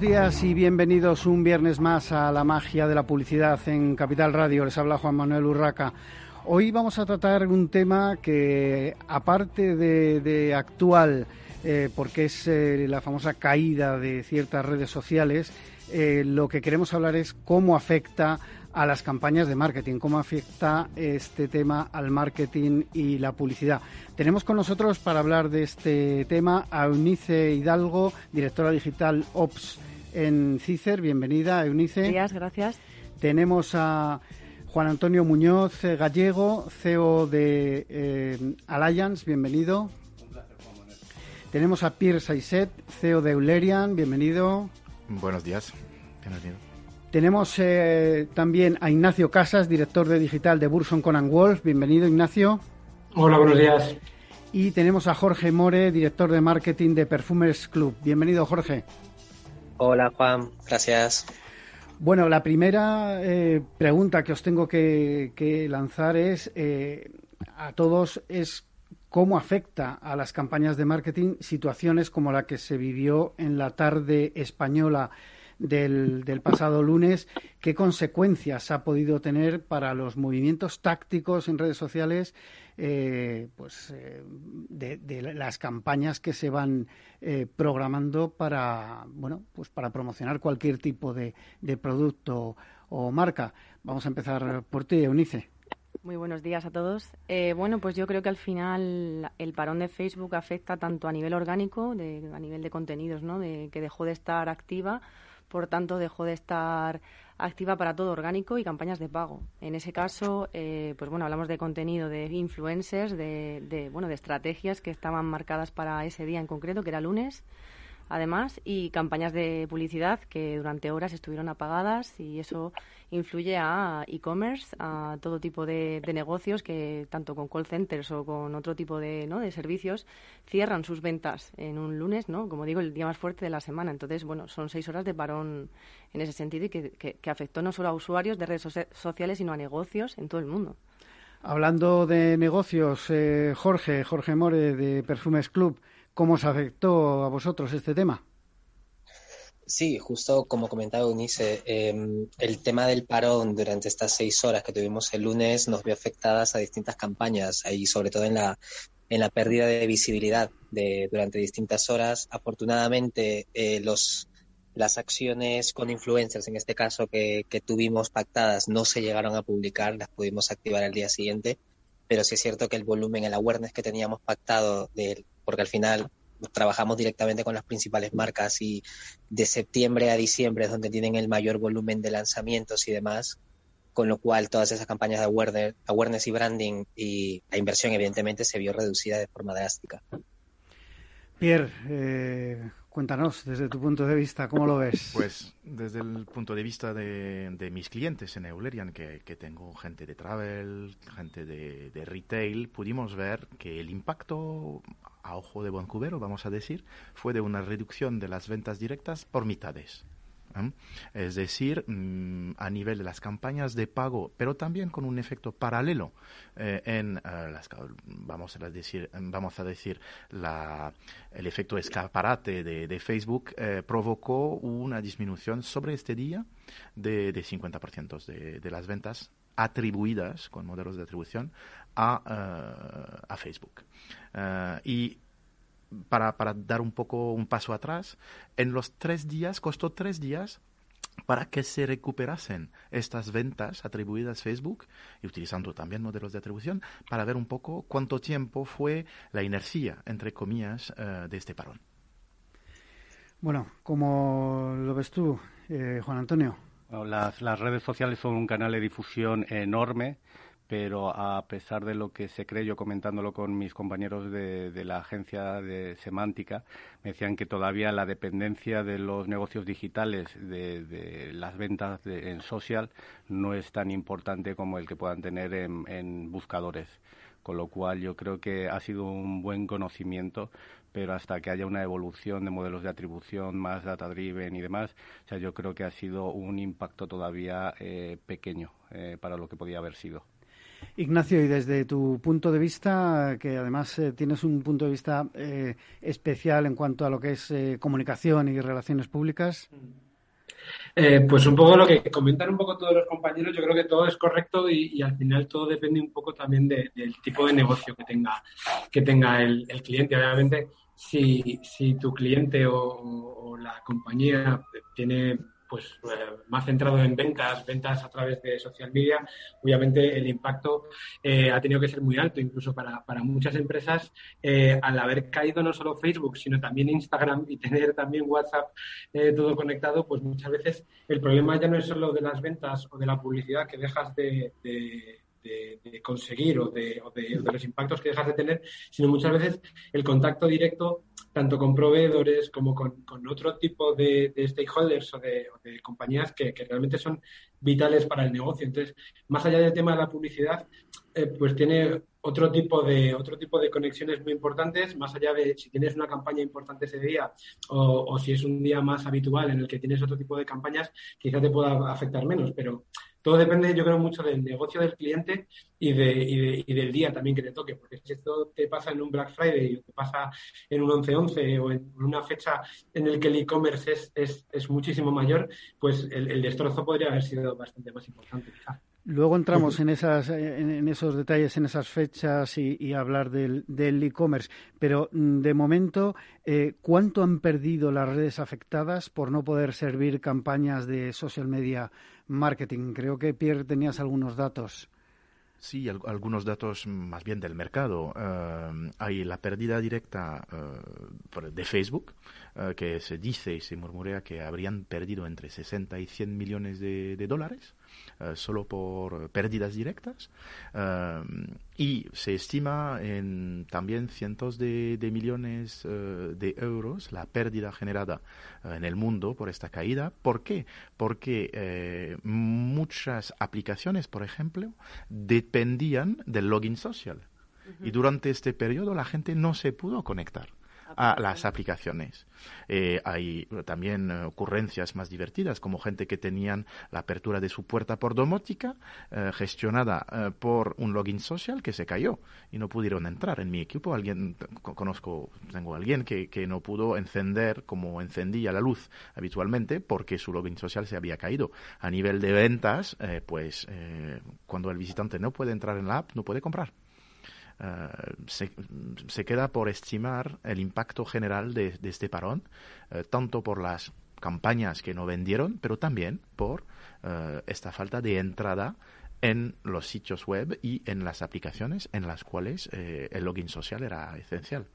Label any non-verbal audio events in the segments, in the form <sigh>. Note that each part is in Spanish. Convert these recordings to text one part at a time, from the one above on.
Buenos días y bienvenidos un viernes más a la magia de la publicidad en Capital Radio. Les habla Juan Manuel Urraca. Hoy vamos a tratar un tema que, aparte de, actual, eh, porque es eh, la famosa caída de ciertas redes sociales, eh, lo que queremos hablar es cómo afecta a las campañas de marketing, cómo afecta este tema al marketing y la publicidad. Tenemos con nosotros para hablar de este tema a Eunice Hidalgo, directora digital Ops en CICER. Bienvenida, Eunice. Gracias, gracias. Tenemos a Juan Antonio Muñoz eh, Gallego, CEO de eh, Alliance. Bienvenido. Un placer, Juan Tenemos a Pierre Saisset, CEO de Eulerian. Bienvenido. Buenos días. Bienvenido. Tenemos eh, también a Ignacio Casas, director de digital de Burson Conan Wolf. Bienvenido, Ignacio. Hola, buenos días. Y tenemos a Jorge More, director de marketing de Perfumers Club. Bienvenido, Jorge. Hola, Juan. Gracias. Bueno, la primera eh, pregunta que os tengo que, lanzar es eh, a todos es cómo afecta a las campañas de marketing situaciones como la que se vivió en la tarde española del, pasado lunes, ¿qué consecuencias ha podido tener para los movimientos tácticos en redes sociales eh, pues, eh, de, las campañas que se van eh, programando para, bueno, pues para promocionar cualquier tipo de, producto o marca? Vamos a empezar por ti, Eunice. Muy buenos días a todos. bueno, pues yo creo que al final el parón de Facebook afecta tanto a nivel orgánico, de, a nivel de contenidos, ¿no? De que dejó de estar activa, por tanto dejó de estar activa para todo orgánico y campañas de pago. En ese caso, eh, pues bueno, hablamos de contenido de influencers, de, de, bueno, de estrategias que estaban marcadas para ese día en concreto, que era lunes, además, y campañas de publicidad que durante horas estuvieron apagadas y eso influye a e-commerce, a todo tipo de, negocios que tanto con call centers o con otro tipo de, ¿no? de servicios cierran sus ventas en un lunes, ¿no? Como digo, el día más fuerte de la semana. Entonces, bueno, son seis horas de parón en ese sentido y que, que, afectó no solo a usuarios de redes sociales, sino a negocios en todo el mundo. Hablando de negocios, eh, Jorge, Jorge More de Perfumes Club, ¿cómo os afectó a vosotros este tema? Sí, justo como comentaba Unice, em, el tema del parón durante estas seis horas que tuvimos el lunes nos vio afectadas a distintas campañas y sobre todo en la, en la pérdida de visibilidad de, durante distintas horas. Afortunadamente, eh, los, las acciones con influencers, en este caso que, que tuvimos pactadas, no se llegaron a publicar, las pudimos activar al día siguiente, pero sí es cierto que el volumen, el awareness que teníamos pactado, de, porque al final trabajamos directamente con las principales marcas y de septiembre a diciembre es donde tienen el mayor volumen de lanzamientos y demás, con lo cual todas esas campañas de awareness, awareness y branding y la inversión evidentemente se vio reducida de forma drástica. Pierre, eh, Cuéntanos, desde tu punto de vista, ¿cómo lo ves? Pues desde el punto de vista de, mis clientes en Eulerian, que, tengo gente de travel, gente de, retail, pudimos ver que el impacto a ojo de cubero, vamos a decir, fue de una reducción de las ventas directas por mitades. ¿Eh? Es decir, mm, a nivel de las campañas de pago, pero también con un efecto paralelo eh, en eh, las, vamos a decir, vamos a decir la, el efecto escaparate de, Facebook provocó una disminución sobre este día de, de 50% de, de las ventas atribuidas con modelos de atribución a, a Facebook. y para, para dar un poco un paso atrás, en los tres días, costó tres días para que se recuperasen estas ventas atribuidas a Facebook y utilizando también modelos de atribución para ver un poco cuánto tiempo fue la inercia, entre comillas, eh, de este parón. Bueno, como lo ves tú, eh, Juan Antonio? las, las redes sociales son un canal de difusión enorme pero a pesar de lo que se cree, yo comentándolo con mis compañeros de, la agencia de semántica, me decían que todavía la dependencia de los negocios digitales, de, las ventas en social, no es tan importante como el que puedan tener en buscadores con lo cual yo creo que ha sido un buen conocimiento pero hasta que haya una evolución de modelos de atribución más data driven y demás, o sea, yo creo que ha sido un impacto todavía eh, pequeño eh, para lo que podía haber sido. Ignacio, y desde tu punto de vista, que además eh, tienes un punto de vista especial en cuanto a lo que es comunicación y relaciones públicas. pues un poco lo que comentan un poco todos los compañeros, yo creo que todo es correcto y, al final todo depende un poco también del tipo de negocio que tenga, que tenga el, el cliente. Obviamente, si, si tu cliente o, la compañía tiene pues eh, más centrado en ventas, ventas a través de social media, obviamente el impacto eh, ha tenido que ser muy alto, incluso para, para muchas empresas, eh, al haber caído no solo Facebook, sino también Instagram y <laughs> tener también WhatsApp todo conectado, pues muchas veces el problema ya no es solo de las ventas o de la publicidad que dejas de de, conseguir o, de, los impactos que dejas de tener, sino muchas veces el contacto directo tanto con proveedores como con, otro tipo de, stakeholders o de, compañías que, realmente son vitales para el negocio. Entonces, más allá del tema de la publicidad, eh, pues tiene otro tipo de otro tipo de conexiones muy importantes, más allá de si tienes una campaña importante ese día o, si es un día más habitual en el que tienes otro tipo de campañas, quizás te pueda afectar menos, pero todo depende, yo creo, mucho del negocio del cliente y, de, y, del día también que te toque, porque si esto te pasa en un Black Friday o te pasa en un 11-11 o en una fecha en el que el e-commerce es, es, muchísimo mayor, pues el, destrozo podría haber sido bastante más importante, quizás. Luego entramos en, esas, en, esos detalles, en esas fechas y, hablar del e-commerce. Pero mm, de momento, eh, ¿cuánto han perdido las redes afectadas por no poder servir campañas de social media marketing? Creo que Pierre tenías algunos datos. Sí, algunos datos más bien del mercado. Eh, hay la pérdida directa eh, de Facebook, que se dice y se murmurea que habrían perdido entre 60 y 100 millones de dólares. Eh, solo por pérdidas directas eh, y se estima en también cientos de, millones eh, de euros la pérdida generada en el mundo por esta caída. ¿Por qué? Porque muchas aplicaciones, por ejemplo, dependían del login social. Y durante este periodo la gente no se pudo conectar a las aplicaciones. Eh, hay también eh, ocurrencias más divertidas, como gente que tenían la apertura de su puerta por domótica, eh, gestionada por un login social que se cayó y no pudieron entrar. En mi equipo alguien, conozco, tengo a alguien que, que no pudo encender como encendía la luz habitualmente porque su login social se había caído. A nivel de ventas, pues cuando el visitante no puede entrar en la app, no puede comprar. Eh, se, queda por estimar el impacto general de, este parón, eh, tanto por las campañas que no vendieron, pero también por eh, esta falta de entrada en los sitios web y en las aplicaciones en las cuales el login social era esencial.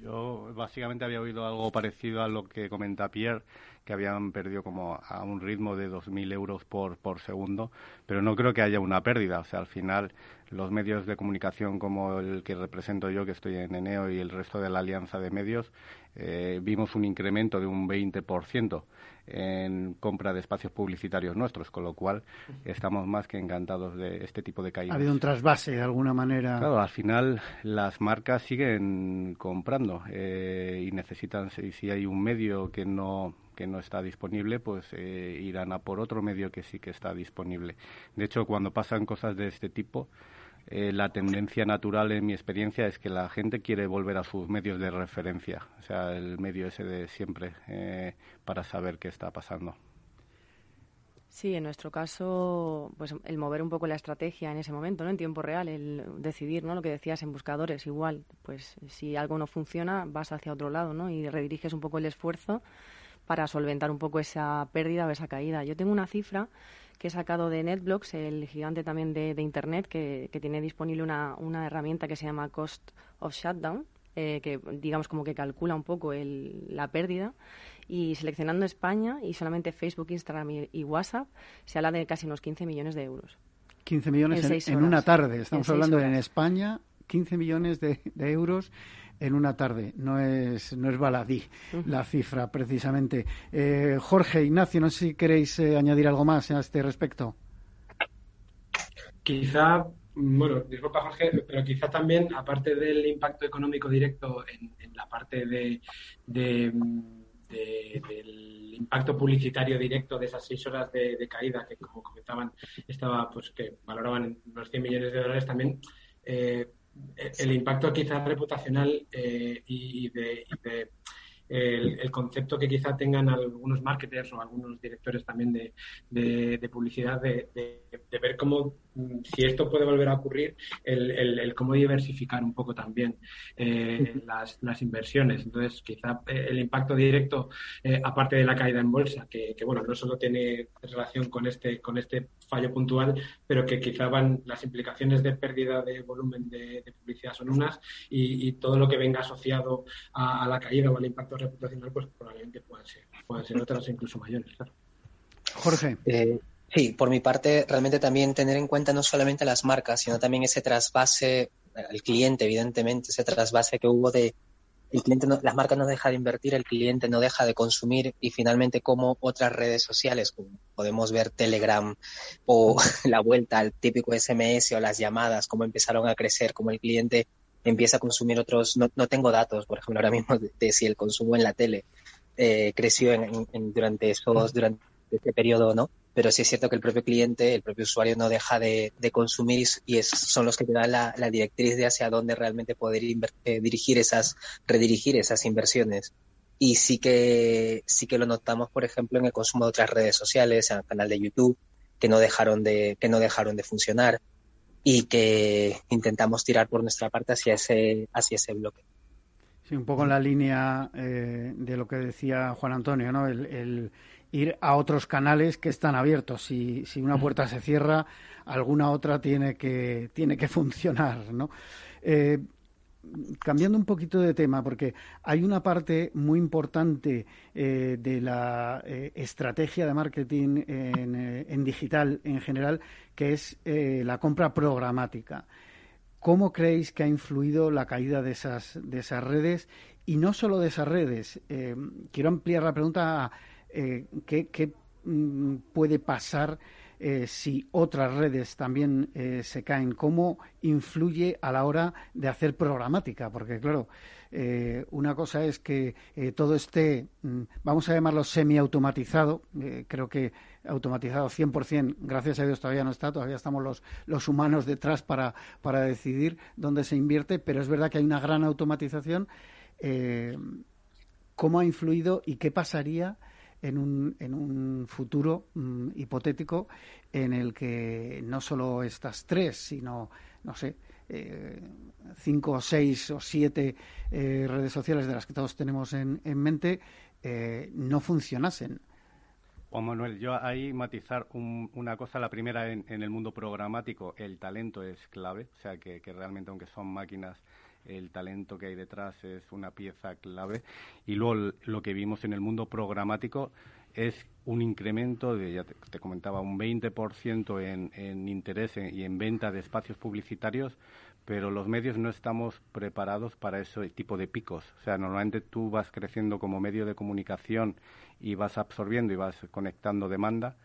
Yo básicamente había oído algo parecido a lo que comenta Pierre, que habían perdido como a un ritmo de 2.000 euros por, por segundo, pero no creo que haya una pérdida. O sea, al final los medios de comunicación como el que represento yo, que estoy en Eneo, y el resto de la alianza de medios, eh, vimos un incremento de un 20% en compra de espacios publicitarios nuestros, con lo cual estamos más que encantados de este tipo de caídas. Ha habido un trasvase de alguna manera. Claro, al final las marcas siguen comprando eh, y necesitan, si, si hay un medio que no que no está disponible, pues eh, irán a por otro medio que sí que está disponible. De hecho, cuando pasan cosas de este tipo, eh, la tendencia natural en mi experiencia es que la gente quiere volver a sus medios de referencia, o sea, el medio ese de siempre, eh, para saber qué está pasando. Sí, en nuestro caso, pues el mover un poco la estrategia en ese momento, ¿no? En tiempo real, el decidir, ¿no? Lo que decías en buscadores, igual, pues si algo no funciona, vas hacia otro lado, ¿no? Y rediriges un poco el esfuerzo para solventar un poco esa pérdida o esa caída. Yo tengo una cifra que he sacado de NetBlocks, el gigante también de, Internet, que, tiene disponible una, una, herramienta que se llama Cost of Shutdown, eh, que digamos como que calcula un poco el, la pérdida. Y seleccionando España y solamente Facebook, Instagram y, WhatsApp, se habla de casi unos 15 millones de euros. 15 millones en, una tarde. Estamos hablando en España, 15 millones de, euros en una tarde. No es, no es baladí la cifra, precisamente. Eh, Jorge, Ignacio, no sé si queréis eh, añadir algo más a este respecto. Quizá, bueno, disculpa Jorge, pero quizá también, aparte del impacto económico directo en, la parte de, del impacto publicitario directo de esas seis horas de, caída que, como comentaban, estaba, pues que valoraban unos 100 millones de dólares, también eh, el impacto quizás reputacional eh, y, de, el, concepto que quizá tengan algunos marketers o algunos directores también de, publicidad de, ver cómo Mm, si esto puede volver a ocurrir, el, cómo diversificar un poco también eh, las, inversiones. Entonces, quizá eh, el impacto directo, eh, aparte de la caída en bolsa, que, bueno, no solo tiene relación con este, con este fallo puntual, pero que quizá van las implicaciones de pérdida de volumen de, publicidad son unas y, todo lo que venga asociado a, la caída o al impacto reputacional, pues probablemente puedan ser, puedan ser otras incluso mayores. Jorge. Sí, por mi parte, realmente también tener en cuenta no solamente las marcas, sino también ese trasvase, el cliente, evidentemente, ese trasvase que hubo de el cliente no, las marcas no dejan de invertir, el cliente no deja de consumir y finalmente como otras redes sociales, como podemos ver Telegram o <laughs> la vuelta al típico SMS o las llamadas, cómo empezaron a crecer, cómo el cliente empieza a consumir otros, no, no tengo datos, por ejemplo, ahora mismo de, si el consumo en la tele eh, creció en, durante esos, durante este periodo o no, pero sí es cierto que el propio cliente, el propio usuario no deja de, consumir y, son los que te dan la, directriz de hacia dónde realmente poder eh, dirigir esas, redirigir esas inversiones. Y sí que, sí que lo notamos, por ejemplo, en el consumo de otras redes sociales, en el canal de YouTube, que no dejaron de, que no dejaron de funcionar y que intentamos tirar por nuestra parte hacia ese, hacia ese bloque. Sí, un poco en la línea eh, de lo que decía Juan Antonio, ¿no? el ir a otros canales que están abiertos. Si, si una puerta se cierra, alguna otra tiene que, tiene que <laughs> funcionar, ¿no? Eh, cambiando un poquito de tema, porque hay una parte muy importante eh, de la eh, estrategia de marketing en, en, digital en general, que es la compra programática. ¿Cómo creéis que ha influido la caída de esas, de esas redes? Y no solo de esas redes. quiero ampliar la pregunta a eh, ¿qué, mm, puede pasar eh, si otras redes también eh, se caen? ¿Cómo influye a la hora de hacer programática? Porque, claro, una cosa es que todo esté, mm, vamos a llamarlo semiautomatizado, creo que automatizado 100%, gracias a Dios todavía no está, todavía estamos los, los humanos detrás para, para decidir dónde se invierte, pero es verdad que hay una gran automatización. ¿Cómo ha influido y qué pasaría? En un, en un futuro mm, hipotético en el que no solo estas tres, sino, no sé, eh, cinco o seis o siete eh, redes sociales de las que todos tenemos en, en mente eh, no funcionasen. Juan Manuel, yo ahí matizar una cosa. La primera, en, en, el mundo programático, el talento es clave. O sea, que, que realmente, aunque son máquinas el talento que hay detrás es una pieza clave. Y luego lo que vimos en el mundo programático es un incremento de, ya te, comentaba, un 20% en, en interés y en venta de espacios publicitarios, pero los medios no estamos preparados para ese tipo de picos. O sea, normalmente tú vas creciendo como medio de comunicación y vas absorbiendo y vas conectando demanda,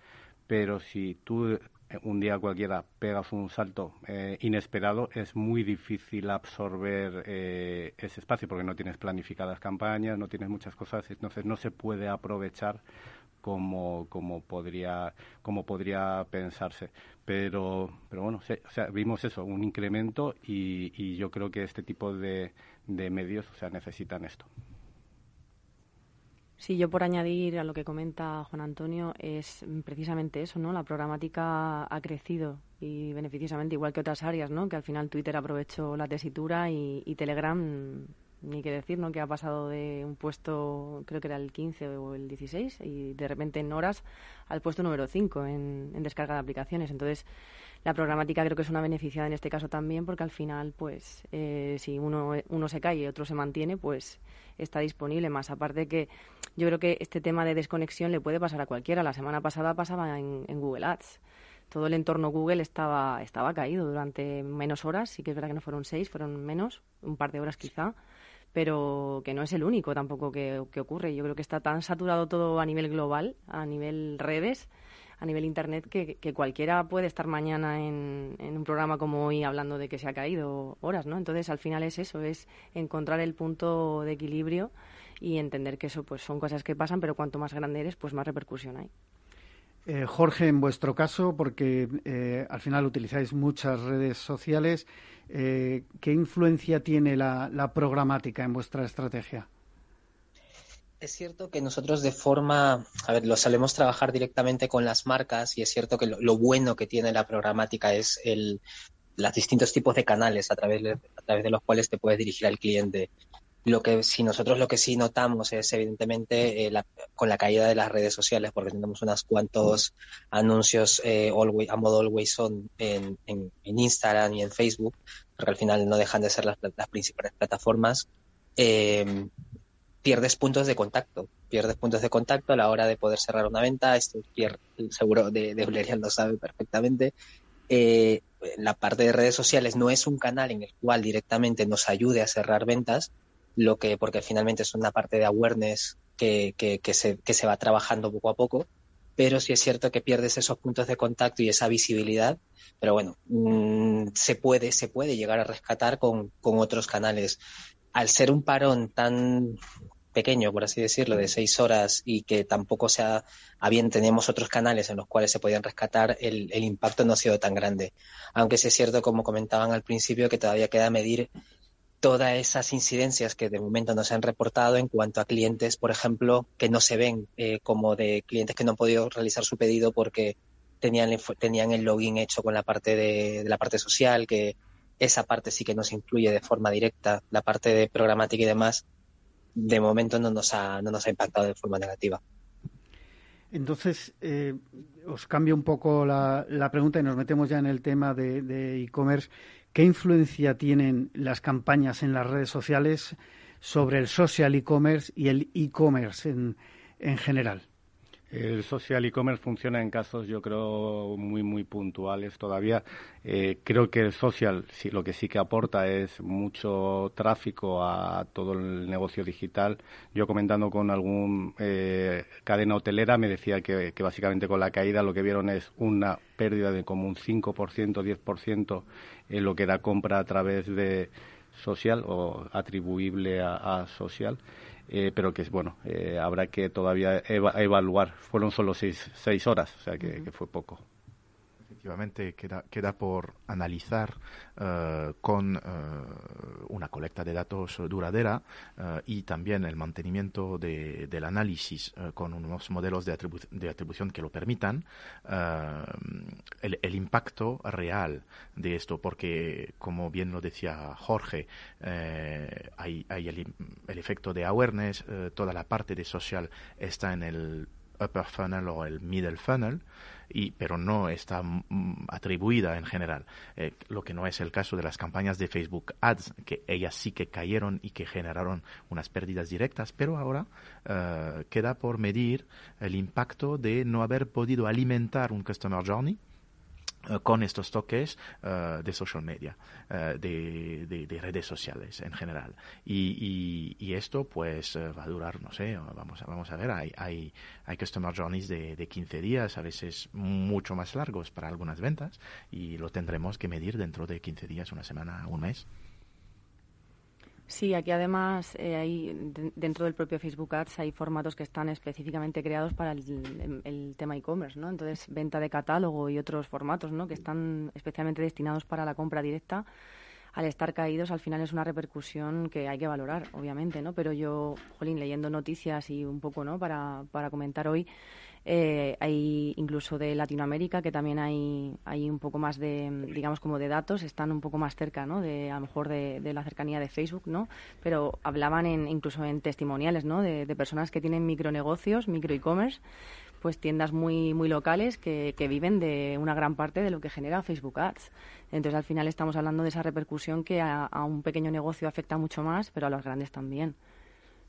pero si tú un día cualquiera pegas un salto eh, inesperado, es muy difícil absorber eh, ese espacio porque no tienes planificadas campañas, no tienes muchas cosas, entonces no se puede aprovechar como, como podría como podría pensarse. Pero pero bueno o sea, vimos eso un incremento y, y yo creo que este tipo de, de medios o sea necesitan esto Sí, yo por añadir a lo que comenta Juan Antonio es precisamente eso, ¿no? La programática ha crecido y beneficiosamente igual que otras áreas, ¿no? Que al final Twitter aprovechó la tesitura y, Telegram ni que decir, ¿no? Que ha pasado de un puesto, creo que era el 15 o el 16 y de repente en horas al puesto número 5 en, en descarga de aplicaciones. Entonces, la programática creo que es una beneficiada en este caso también porque al final, pues, eh, si uno, uno se cae y otro se mantiene, pues está disponible. Más aparte que yo creo que este tema de desconexión le puede pasar a cualquiera. La semana pasada pasaba en, Google Ads. todo el entorno Google estaba, estaba caído durante menos horas, sí que es verdad que no fueron seis, fueron menos, un par de horas quizá, pero que no es el único tampoco que, que ocurre. Yo creo que está tan saturado todo a nivel global, a nivel redes, a nivel Internet que, cualquiera puede estar mañana en, un programa como hoy hablando de que se ha caído horas, ¿no? Entonces, al final es eso, es encontrar el punto de equilibrio y entender que eso pues son cosas que pasan, pero cuanto más grande eres, pues más repercusión hay. Eh, Jorge, en vuestro caso, porque eh, al final utilizáis muchas redes sociales, eh, ¿qué influencia tiene la programática en vuestra estrategia? Es cierto que nosotros de forma, a ver, lo solemos trabajar directamente con las marcas y es cierto que lo, bueno que tiene la programática es el, los distintos tipos de canales a través de, los cuales te puedes dirigir al cliente. Lo que si nosotros lo que sí notamos es evidentemente eh, con la caída de las redes sociales, porque tenemos unos cuantos anuncios eh, a modo always on en, Instagram y en Facebook, porque al final no dejan de ser las, las principales plataformas. Eh, pierdes puntos de contacto. Pierdes puntos de contacto a la hora de poder cerrar una venta. Esto Pierre, seguro de, de lo sabe perfectamente. Eh, la parte de redes sociales no es un canal en el cual directamente nos ayude a cerrar ventas, lo que, porque finalmente es una parte de awareness que, que, que, se, que se va trabajando poco a poco, pero sí es cierto que pierdes esos puntos de contacto y esa visibilidad, pero bueno, mm, se puede, se puede llegar a rescatar con, con otros canales. Al ser un parón tan, pequeño, por así decirlo, de seis horas y que tampoco sea, a bien teníamos otros canales en los cuales se podían rescatar, el, el impacto no ha sido tan grande. Aunque sí es cierto, como comentaban al principio, que todavía queda medir todas esas incidencias que de momento no se han reportado en cuanto a clientes, por ejemplo, que no se ven eh, como de clientes que no han podido realizar su pedido porque tenían, tenían el login hecho con la parte de, de la parte social, que esa parte sí que nos influye de forma directa, la parte de programática y demás, de momento no nos ha, no nos ha impactado de forma negativa. Entonces, eh, os cambio un poco la, la, pregunta y nos metemos ya en el tema de e-commerce. ¿Qué influencia tienen las campañas en las redes sociales sobre el social e-commerce y el e-commerce en, en general? El social e-commerce funciona en casos, yo creo, muy, muy puntuales todavía. Eh, creo que el social sí, lo que sí que aporta es mucho tráfico a todo el negocio digital. Yo comentando con algún eh, cadena hotelera me decía que, básicamente con la caída lo que vieron es una pérdida de como un 5%, 10% en lo que era compra a través de social o atribuible a social. Eh, pero que bueno, eh, habrá que todavía evaluar. Fueron solo seis, seis horas, o sea que fue poco efectivamente queda, queda por analizar uh, con uh, una colecta de datos duradera uh, y también el mantenimiento de, del análisis con unos modelos de, atribu de, atribución que lo permitan, el, el, impacto real de esto, porque como bien lo decía Jorge, hay, hay el, el, efecto de awareness, toda la parte de social está en el upper funnel o el middle funnel, y, pero no está mm, atribuida en general. Eh, lo que no es el caso de las campañas de Facebook Ads, que ellas sí que cayeron y que generaron unas pérdidas directas, pero ahora uh, queda por medir el impacto de no haber podido alimentar un Customer Journey eh, con estos toques uh, de social media, uh, de, de, de, redes sociales en general. Y, y, y esto pues va a durar, no sé, vamos a, vamos a ver, hay, hay, hay customer journeys de, de 15 días, a veces mucho más largos para algunas ventas, y lo tendremos que medir dentro de 15 días, una semana, un mes. Sí, aquí además eh, hay dentro del propio Facebook Ads hay formatos que están específicamente creados para el, el tema e-commerce, ¿no? Entonces, venta de catálogo y otros formatos, ¿no? Que están especialmente destinados para la compra directa. Al estar caídos, al final es una repercusión que hay que valorar, obviamente, ¿no? Pero yo, Jolín, leyendo noticias y un poco, ¿no? Para, para comentar hoy, eh, hay incluso de Latinoamérica que también hay, hay un poco más de, digamos, como de datos, están un poco más cerca, ¿no? De, a lo mejor de, la cercanía de Facebook, ¿no? Pero hablaban en, incluso en testimoniales, ¿no? De, personas que tienen micronegocios, micro e-commerce, pues tiendas muy muy locales que, que, viven de una gran parte de lo que genera Facebook Ads. Entonces al final estamos hablando de esa repercusión que a, un pequeño negocio afecta mucho más, pero a los grandes también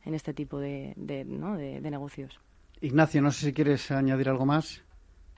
en este tipo de, ¿no? de negocios. Ignacio, no sé si quieres añadir algo más.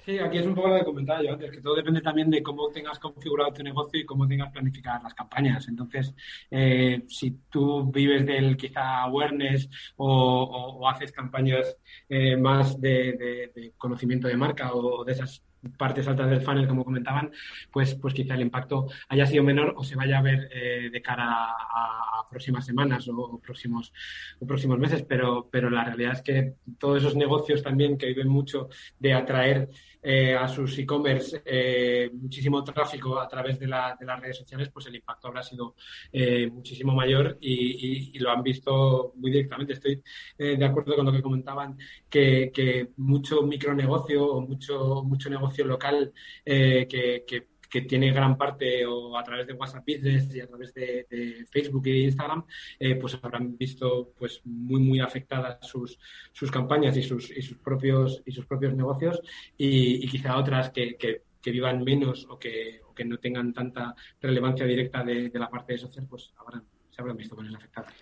Sí, aquí es un poco lo que comentaba yo antes, que todo depende también de cómo tengas configurado tu negocio y cómo tengas planificadas las campañas. Entonces, eh, si tú vives del quizá awareness o, haces campañas eh, más de, conocimiento de marca o de esas partes altas del funnel, como comentaban, pues, pues quizá el impacto haya sido menor o se vaya a ver eh, de cara a, próximas semanas o, próximos, o próximos meses. Pero, pero la realidad es que todos esos negocios también que viven mucho de atraer eh, a sus e-commerce eh, muchísimo tráfico a través de, las redes sociales, pues el impacto habrá sido eh, muchísimo mayor y, lo han visto muy directamente. Estoy de acuerdo con lo que comentaban, que, que mucho micronegocio o mucho, mucho negocio local que, que que tiene gran parte o a través de WhatsApp Business y a través de, Facebook y Instagram, eh, pues habrán visto pues muy muy afectadas sus, sus campañas y sus, y sus propios y sus propios negocios y, quizá otras que, que, vivan menos o que, o que no tengan tanta relevancia directa de, la parte social, pues habrán, se habrán visto con afectadas.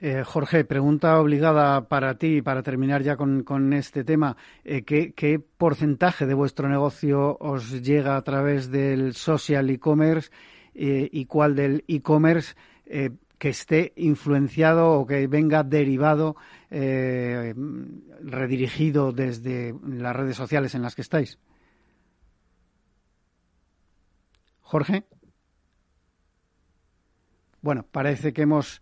Eh, Jorge, pregunta obligada para ti, para terminar ya con, este tema. Eh, ¿qué, porcentaje de vuestro negocio os llega a través del social e-commerce eh, y cuál del e-commerce que esté influenciado o que venga derivado, redirigido desde las redes sociales en las que estáis? Jorge. Bueno, parece que hemos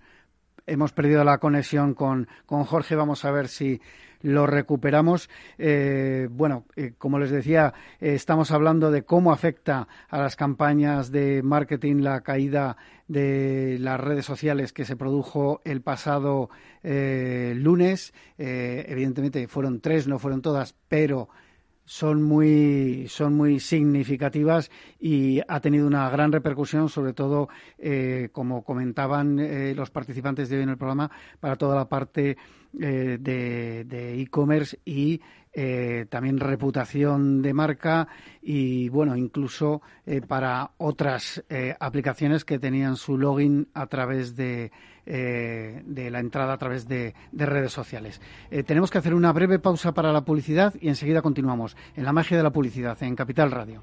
hemos perdido la conexión con, con Jorge. Vamos a ver si lo recuperamos. Eh, bueno, eh, como les decía, eh, estamos hablando de cómo afecta a las campañas de marketing la caída de las redes sociales que se produjo el pasado lunes. evidentemente fueron tres, no fueron todas, pero son muy, son muy significativas y ha tenido una gran repercusión, sobre todo, eh, como comentaban eh, los participantes de hoy en el programa, para toda la parte eh, de e-commerce y eh, también reputación de marca y, bueno, incluso eh, para otras eh, aplicaciones que tenían su login a través de, de la entrada a través de, de redes sociales. tenemos que hacer una breve pausa para la publicidad y enseguida continuamos en la magia de la publicidad en Capital Radio.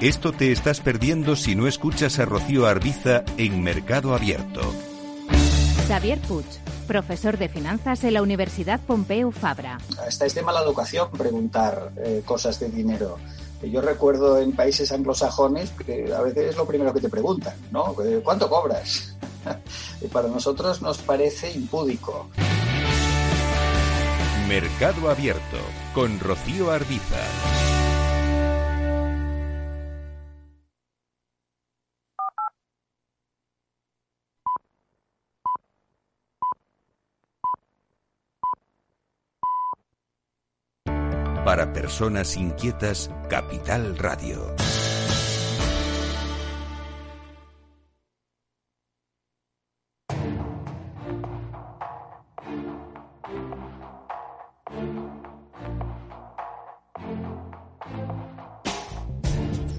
Esto te estás perdiendo si no escuchas a Rocío Arbiza en Mercado Abierto. Xavier Puig, profesor de finanzas en la Universidad Pompeu Fabra. Estáis de mala educación preguntar eh, cosas de dinero. Yo recuerdo en países anglosajones que a veces es lo primero que te preguntan, ¿no? Eh, ¿Cuánto cobras? <laughs> y para nosotros nos parece impúdico. Mercado Abierto con Rocío Arbiza. Para personas inquietas, Capital Radio.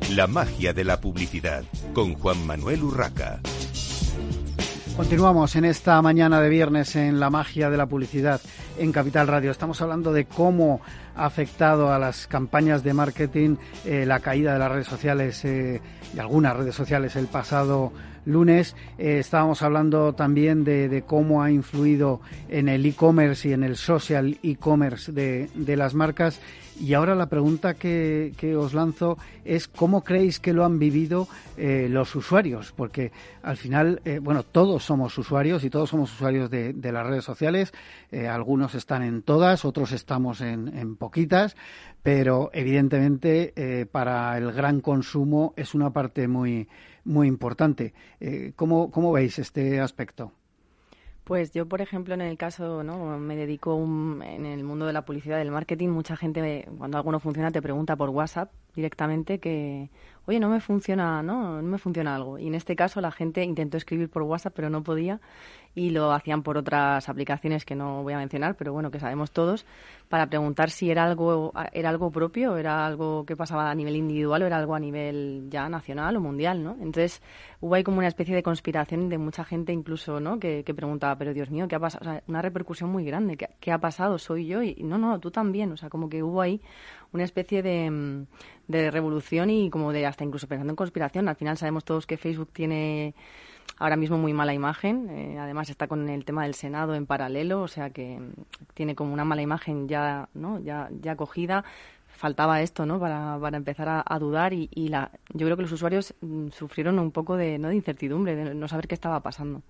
La magia de la publicidad con Juan Manuel Urraca. Continuamos en esta mañana de viernes en la magia de la publicidad en Capital Radio. Estamos hablando de cómo ha afectado a las campañas de marketing eh, la caída de las redes sociales eh, algunas redes sociales el pasado lunes. Eh, estábamos hablando también de, cómo ha influido en el e-commerce y en el social e-commerce de, de las marcas y ahora la pregunta que, os lanzo es cómo creéis que lo han vivido eh, los usuarios, porque al final, bueno, todos somos usuarios y todos somos usuarios de, las redes sociales. Eh, están en todas, otros estamos en, en poquitas, pero evidentemente para el gran consumo es una parte muy, muy importante. ¿cómo, ¿Cómo veis este aspecto? Pues yo, por ejemplo, en el caso, ¿no? Me dedico en el mundo de la publicidad, del marketing. Mucha gente, cuando algo no funciona, te pregunta por WhatsApp directamente que, oye, no me funciona, ¿no? No me funciona algo. Y en este caso la gente intentó escribir por WhatsApp, pero no podía y lo hacían por otras aplicaciones que no voy a mencionar, pero bueno, que sabemos todos, para preguntar si era algo, era algo propio, era algo que pasaba a nivel individual o era algo a nivel ya nacional o mundial, ¿no? Entonces hubo ahí como una especie de conspiración de mucha gente incluso, ¿no? Que, preguntaba, pero Dios mío, ¿qué ha pasado? O sea, una repercusión muy grande, ¿qué, ¿qué, ha pasado? ¿Soy yo? Y no, no, tú también, o sea, como que hubo ahí una especie de, de revolución y como de hasta incluso pensando en conspiración. Al final sabemos todos que Facebook tiene ahora mismo muy mala imagen. Eh, además está con el tema del Senado en paralelo, o sea que mm, tiene como una mala imagen ya, ¿no? ya, ya cogida. Faltaba esto, ¿no? Para, para empezar a, dudar y, y, la, yo creo que los usuarios mm, sufrieron un poco de, ¿no? de incertidumbre, de no saber qué estaba pasando.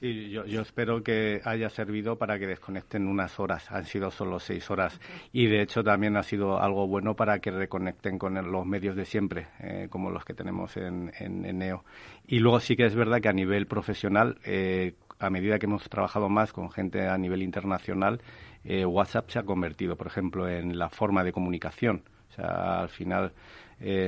Sí, yo, yo, espero que haya servido para que desconecten unas horas. Han sido solo seis horas. Y de hecho también ha sido algo bueno para que reconecten con los medios de siempre, eh, como los que tenemos en, en, NEO. Y luego sí que es verdad que a nivel profesional, eh, a medida que hemos trabajado más con gente a nivel internacional, eh, WhatsApp se ha convertido, por ejemplo, en la forma de comunicación. O sea, al final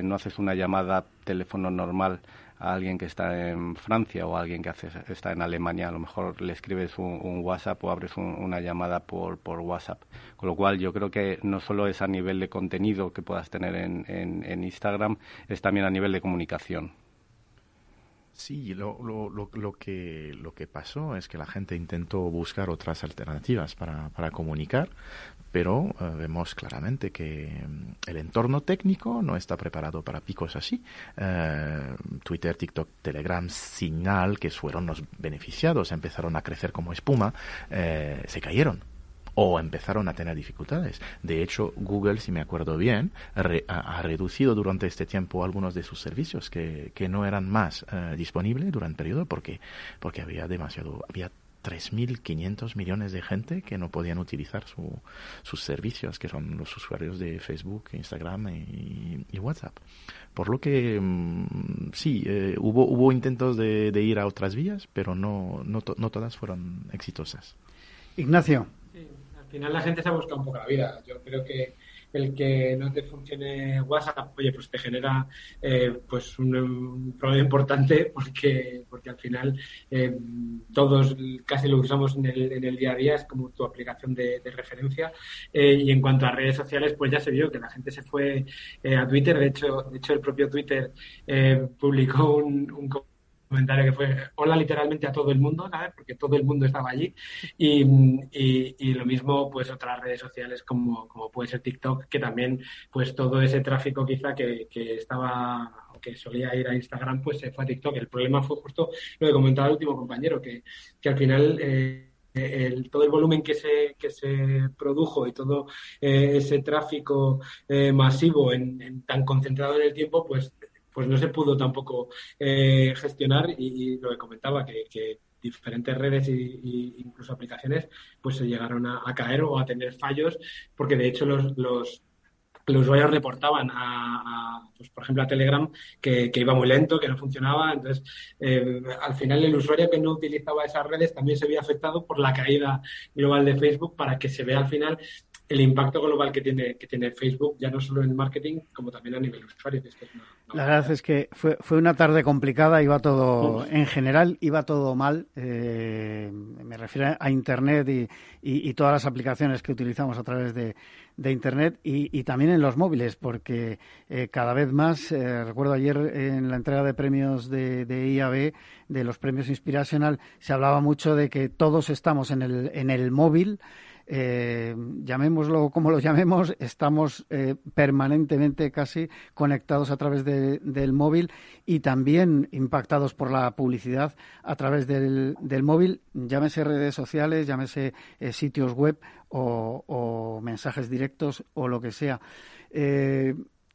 no haces una llamada teléfono normal a alguien que está en Francia o a alguien que hace, está en Alemania, a lo mejor le escribes un, WhatsApp o abres una llamada por, por WhatsApp. Con lo cual yo creo que no solo es a nivel de contenido que puedas tener en, en Instagram, es también a nivel de comunicación. Sí, lo, lo, lo, que, lo que pasó es que la gente intentó buscar otras alternativas para, para comunicar, pero eh, vemos claramente que mm, el entorno técnico no está preparado para picos así. Eh, Twitter, TikTok, Telegram, Signal, que fueron los beneficiados, empezaron a crecer como espuma, eh, se cayeron o empezaron a tener dificultades. De hecho, Google, si me acuerdo bien, ha, reducido durante este tiempo algunos de sus servicios que, que no eran más eh, disponibles durante el periodo porque, porque había demasiado, había 3.500 millones de gente que no podían utilizar su, sus servicios, que son los usuarios de Facebook, Instagram y, WhatsApp. Por lo que mm, sí, eh, hubo, hubo intentos de, de, ir a otras vías, pero no, no, no todas fueron exitosas. Ignacio final la gente se ha buscado un poco la vida. Yo creo que el que no te funcione WhatsApp, oye, pues te genera eh, pues un, problema importante porque, porque al final eh, todos casi lo usamos en el, en el, día a día, es como tu aplicación de, referencia. Eh, y en cuanto a redes sociales, pues ya se vio que la gente se fue a Twitter. De hecho, de hecho el propio Twitter publicó un, un comentario que fue hola literalmente a todo el mundo, ¿sabes? Porque todo el mundo estaba allí. Y, y, lo mismo, pues otras redes sociales como, como puede ser TikTok, que también, pues todo ese tráfico quizá que, que estaba que solía ir a Instagram, pues se fue a TikTok. El problema fue justo lo que comentaba el último compañero, que, que al final... Eh, el, todo el volumen que se, que se produjo y todo eh, ese tráfico eh, masivo en, tan concentrado en el tiempo, pues pues no se pudo tampoco eh, gestionar y, lo que comentaba, que, diferentes redes e incluso aplicaciones pues se llegaron a, caer o a tener fallos porque de hecho los, los, usuarios reportaban a, pues, por ejemplo a Telegram que, iba muy lento, que no funcionaba. Entonces eh, al final el usuario que no utilizaba esas redes también se veía afectado por la caída global de Facebook para que se vea al final el impacto global que tiene, que tiene Facebook, ya no solo en el marketing, como también a nivel usuario. la verdad es que fue, fue una tarde complicada, iba todo, en general, iba todo mal. Eh, me refiero a Internet y, y, todas las aplicaciones que utilizamos a través de, de Internet y, y, también en los móviles, porque eh, cada vez más, eh, recuerdo ayer en la entrega de premios de, de, IAB, de los premios Inspirational, se hablaba mucho de que todos estamos en el, en el móvil eh, llamémoslo como lo llamemos, estamos eh, permanentemente casi conectados a través del móvil y también impactados por la publicidad a través del, móvil, llámese redes sociales, llámese eh, sitios web o, mensajes directos o lo que sea.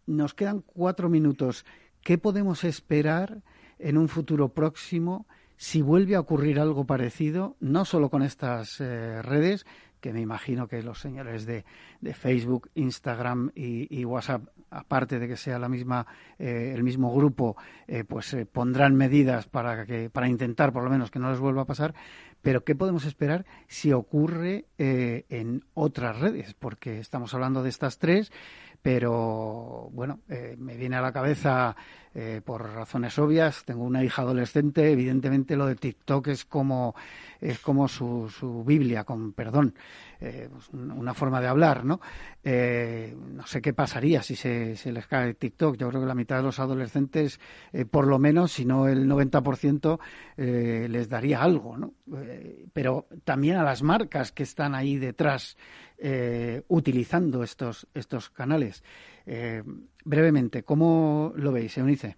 Nos quedan cuatro minutos. ¿Qué podemos esperar en un futuro próximo? Si vuelve a ocurrir algo parecido, no solo con estas redes, que me imagino que los señores de, Facebook, Instagram y, WhatsApp, aparte de que sea la misma, eh, el mismo grupo, eh, pues eh, pondrán medidas para, que, para intentar por lo menos que no les vuelva a pasar. Pero ¿qué podemos esperar si ocurre en otras redes? Porque estamos hablando de estas tres, pero bueno, me viene a la cabeza por razones obvias. Tengo una hija adolescente, evidentemente lo de TikTok es como es como su, su Biblia, con perdón, eh, pues una forma de hablar, ¿no? Eh, no sé qué pasaría si se, se, les cae TikTok. Yo creo que la mitad de los adolescentes, eh, por lo menos, si no el 90%, les daría algo, ¿no? pero también a las marcas que están ahí detrás utilizando estos, estos canales. Brevemente, ¿cómo lo veis, Eunice?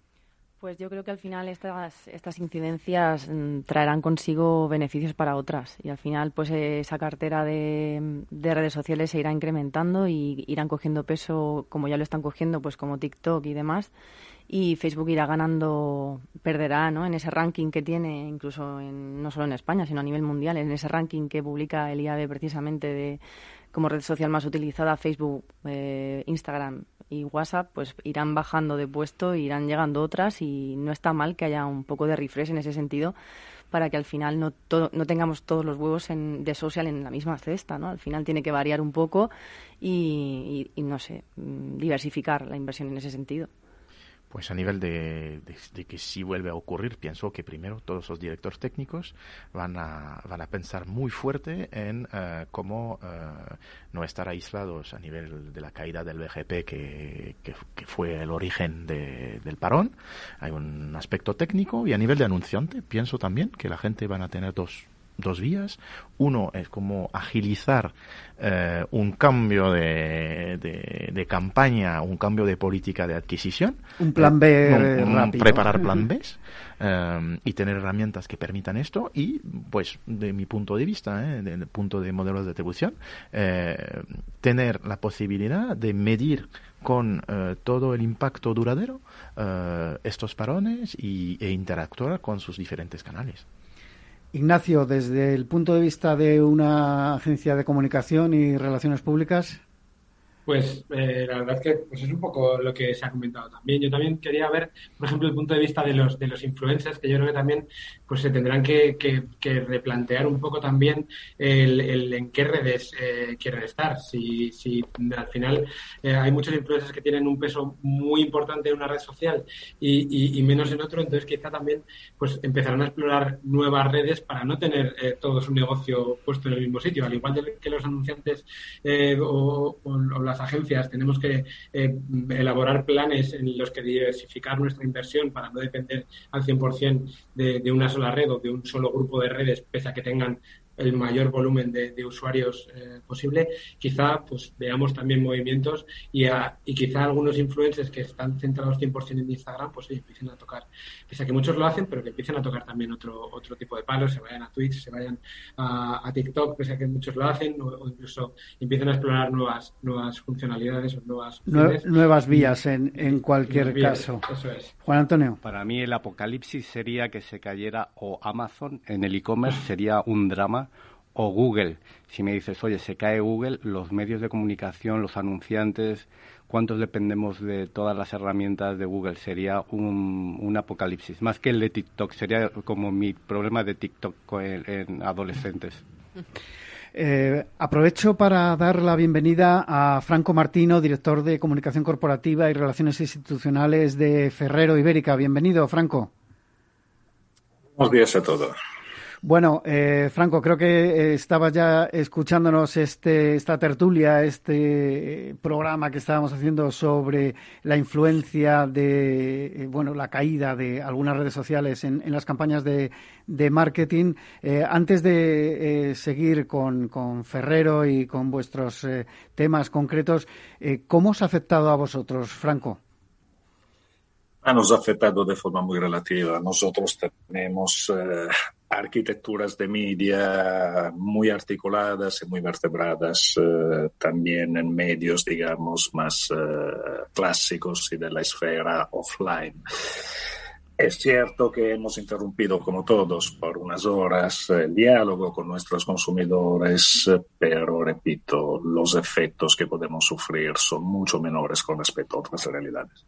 Pues yo creo que al final estas, estas incidencias mm, traerán consigo beneficios para otras y al final pues esa cartera de, redes sociales se irá incrementando y irán cogiendo peso como ya lo están cogiendo pues como TikTok y demás y Facebook irá ganando, perderá ¿no? en ese ranking que tiene incluso en, no solo en España sino a nivel mundial, en ese ranking que publica el IAB precisamente de como red social más utilizada Facebook, eh, Instagram y WhatsApp pues irán bajando de puesto, irán llegando otras y no está mal que haya un poco de refresh en ese sentido para que al final no, no tengamos todos los huevos en, de social en la misma cesta, ¿no? Al final tiene que variar un poco y no sé, mm, diversificar la inversión en ese sentido. Pues a nivel de, que si vuelve a ocurrir, pienso que primero todos los directores técnicos van a, van a pensar muy fuerte en eh, cómo eh, no estar aislados a nivel de la caída del BGP que, que, fue el origen del parón. Hay un aspecto técnico y a nivel de anunciante pienso también que la gente van a tener dos, dos vías. Uno es como agilizar eh, un cambio de, de, campaña, un cambio de política de adquisición. Un plan B eh, Preparar plan B eh, y tener herramientas que permitan esto. Y, pues, de mi punto de vista, del punto de modelos de atribución, tener la posibilidad de medir con todo el impacto duradero estos parones y, e interactuar con sus diferentes canales. Ignacio, desde el punto de vista de una agencia de comunicación y relaciones públicas. Pues eh, la verdad es que pues es un poco lo que se ha comentado también. Yo también quería ver, por ejemplo, el punto de vista de los de los influencers, que yo creo que también pues se tendrán que, que, replantear un poco también el, en qué redes eh, quieren estar. Si, si al final eh, hay muchos influencers que tienen un peso muy importante en una red social y, menos en otro, entonces quizá también pues empezarán a explorar nuevas redes para no tener todo su negocio puesto en el mismo sitio. Al igual que los anunciantes o, o las agencias tenemos que eh, elaborar planes en los que diversificar nuestra inversión para no depender al 100% de, de una sola red o de un solo grupo de redes, pese a que tengan el mayor volumen de, usuarios eh, posible, quizá pues veamos también movimientos y, y quizá algunos influencers que están centrados 100% en Instagram, pues empiecen a tocar, pese a que muchos lo hacen, pero que empiecen a tocar también otro otro tipo de palos, se vayan a Twitch, se vayan a, TikTok, pese a que muchos lo hacen, o, incluso empiecen a explorar nuevas nuevas funcionalidades o nuevas nuevas vías en, en cualquier caso. Eso es. Juan Antonio. Para mí el apocalipsis sería que se cayera o Amazon en el e-commerce sería un drama o Google. Si me dices, oye, se cae Google, los medios de comunicación, los anunciantes, ¿cuántos dependemos de todas las herramientas de Google? Sería un, apocalipsis. Más que el de TikTok, sería como mi problema de TikTok en, adolescentes. <laughs> Eh, aprovecho para dar la bienvenida a Franco Martino, director de Comunicación Corporativa y Relaciones Institucionales de Ferrero Ibérica. Bienvenido, Franco. Buenos días a todos. Bueno, eh, Franco, creo que eh, estabas ya escuchándonos este, esta tertulia, este programa que estábamos haciendo sobre la influencia de, eh, bueno, la caída de algunas redes sociales en, las campañas de, marketing. antes de seguir con, con, Ferrero y con vuestros temas concretos, ¿cómo os ha afectado a vosotros, Franco? Ah, nos ha afectado de forma muy relativa. Nosotros tenemos arquitecturas de media muy articuladas y muy vertebradas, eh, también en medios, digamos, más eh, clásicos y de la esfera offline. Es cierto que hemos interrumpido, como todos, por unas horas el diálogo con nuestros consumidores, pero repito, los efectos que podemos sufrir son mucho menores con respecto a otras realidades.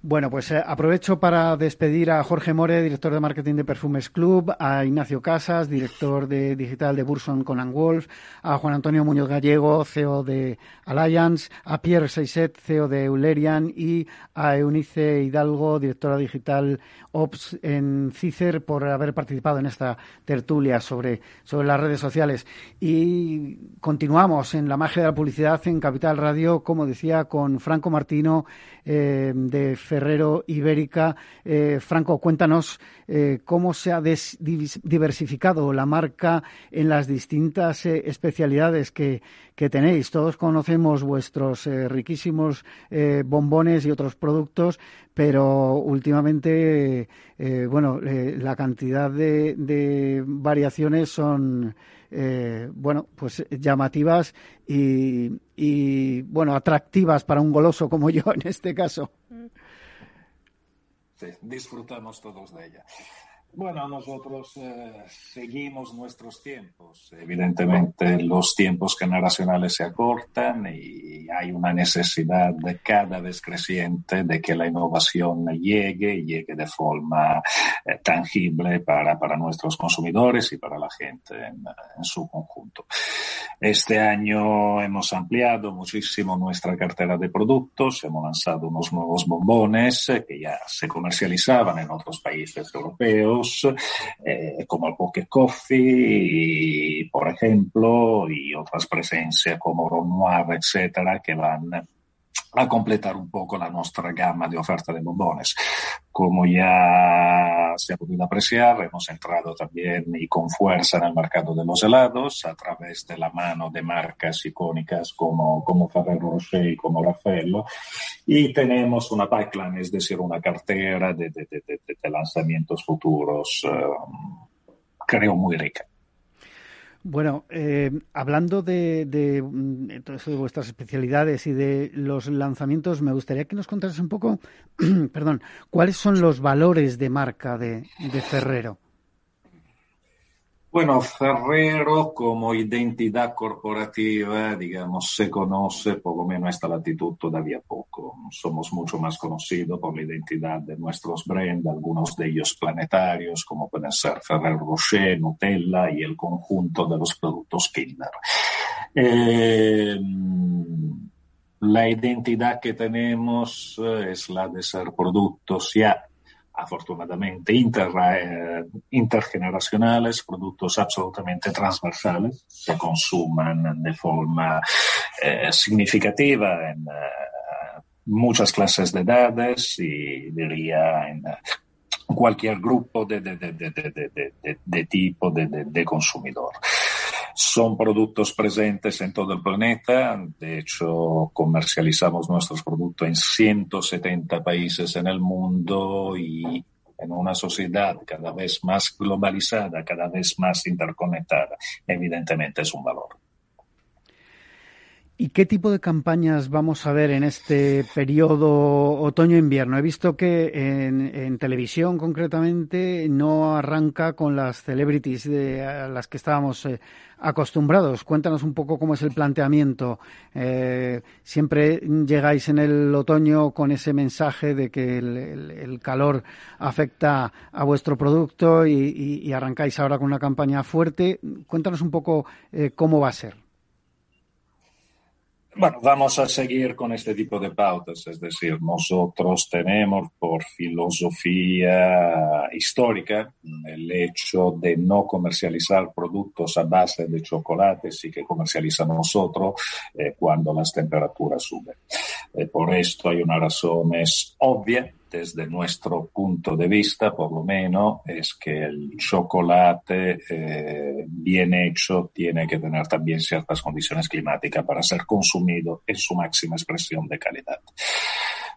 Bueno, pues eh, aprovecho para despedir a Jorge More, director de marketing de Perfumes Club, a Ignacio Casas, director de digital de Burson Conan Wolf, a Juan Antonio Muñoz Gallego, CEO de Alliance, a Pierre Seiset, CEO de Eulerian y a Eunice Hidalgo, directora digital Ops en CICER, por haber participado en esta tertulia sobre, sobre las redes sociales. Y continuamos en la magia de la publicidad en Capital Radio, como decía, con Franco Martino eh, de Ferrero Ibérica. Eh, Franco, cuéntanos eh, cómo se ha diversificado la marca en las distintas eh, especialidades que, tenéis. Todos conocemos vuestros riquísimos bombones y otros productos, pero últimamente, bueno, la cantidad de, variaciones son, bueno, pues llamativas y, y, bueno, atractivas para un goloso como yo en este caso. Disfrutamos todos de ella. Bueno, nosotros eh, seguimos nuestros tiempos. Evidentemente, los tiempos generacionales se acortan y hay una necesidad cada vez creciente de que la innovación llegue llegue de forma eh, tangible para, para, nuestros consumidores y para la gente en, en, su conjunto. Este año hemos ampliado muchísimo nuestra cartera de productos, hemos lanzado unos nuevos bombones eh, que ya se comercializaban en otros países europeos eh, como el Pocket Coffee, por ejemplo, y otras presencias como Ron Noir, etcétera, que van a completar un poco la nuestra gama de oferta de bombones. Como ya se ha podido apreciar, hemos entrado también y con fuerza en el mercado de los helados a través de la mano de marcas icónicas como, como Ferrero Rocher y como Raffaello. Y tenemos una pipeline, es decir, una cartera de, de, de, de lanzamientos futuros, eh, creo, muy rica. Bueno, eh, hablando de, de, mm, de, vuestras especialidades y de los lanzamientos, me gustaría que nos contaras un poco, <clears throat> perdón, cuáles son los valores de marca de, de Ferrero. Bueno, Ferrero como identidad corporativa, digamos, se conoce, por lo menos esta latitud, todavía poco. Somos mucho más conocidos por la identidad de nuestros brands, algunos de ellos planetarios, como pueden ser Ferrero Rocher, Nutella y el conjunto de los productos Kinder. Eh, la identidad que tenemos eh, es la de ser productos ya afortunadamente inter, eh, intergeneracionales, productos absolutamente transversales, se consuman de forma eh, significativa en eh, muchas clases de edades y diría en cualquier grupo de, de, de, de tipo de, consumidor. Son productos presentes en todo el planeta. De hecho, comercializamos nuestros productos en 170 países en el mundo y en una sociedad cada vez más globalizada, cada vez más interconectada. Evidentemente es un valor. ¿Y qué tipo de campañas vamos a ver en este periodo otoño-invierno? He visto que en, televisión concretamente no arranca con las celebrities de, a las que estábamos eh, acostumbrados. Cuéntanos un poco cómo es el planteamiento. Eh, siempre llegáis en el otoño con ese mensaje de que el, calor afecta a vuestro producto y, arrancáis ahora con una campaña fuerte. Cuéntanos un poco eh, cómo va a ser. Bueno, vamos a seguir con este tipo de pautas, es decir, nosotros tenemos por filosofía histórica el hecho de no comercializar productos a base de chocolate, sí que comercializamos nosotros eh, cuando las temperaturas suben. Eh, por esto hay una razón es obvia desde nuestro punto de vista, por lo menos, es que el chocolate eh, bien hecho tiene que tener también ciertas condiciones climáticas para ser consumido en su máxima expresión de calidad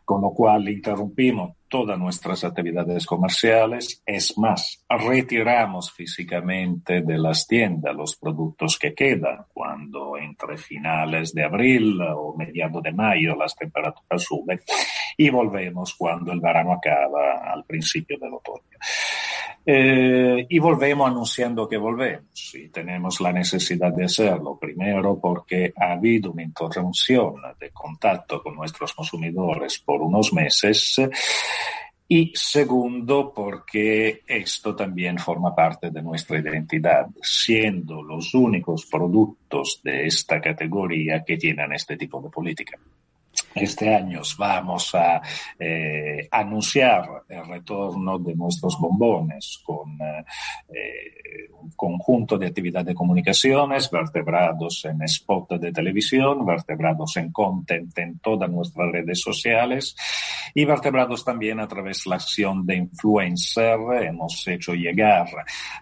con lo cual interrumpimos todas nuestras actividades comerciales. Es más, retiramos físicamente de las tiendas los productos que quedan cuando entre finales de abril o mediados de mayo las temperaturas suben y volvemos cuando el verano acaba al principio del otoño. Eh, y volvemos anunciando que volvemos y tenemos la necesidad de hacerlo. Primero porque ha habido una interrupción de contacto con nuestros consumidores por unos meses. Y segundo, porque esto también forma parte de nuestra identidad, siendo los únicos productos de esta categoría que tienen este tipo de política. Este año vamos a eh, anunciar el retorno de nuestros bombones con eh, un conjunto de actividades de comunicaciones vertebrados en spot de televisión, vertebrados en content en todas nuestras redes sociales y vertebrados también a través de la acción de influencer. Hemos hecho llegar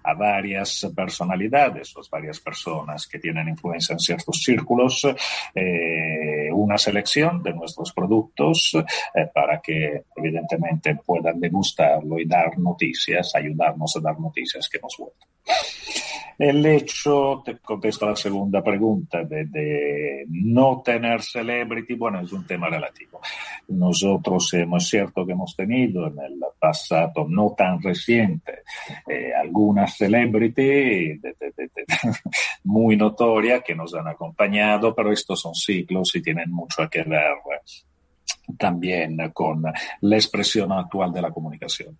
a varias personalidades, o varias personas que tienen influencia en ciertos círculos, eh, una selección de nuestros productos eh, para que evidentemente puedan degustarlo y dar noticias, ayudarnos a dar noticias que nos gustan. El hecho, te contesto la segunda pregunta, de, no tener celebrity, bueno, es un tema relativo. Nosotros hemos cierto que hemos tenido en el pasado no tan reciente eh, algunas celebrity <laughs> muy notorias que nos han acompañado, pero estos son ciclos y tienen mucho que ver también con la expresión actual de la comunicación.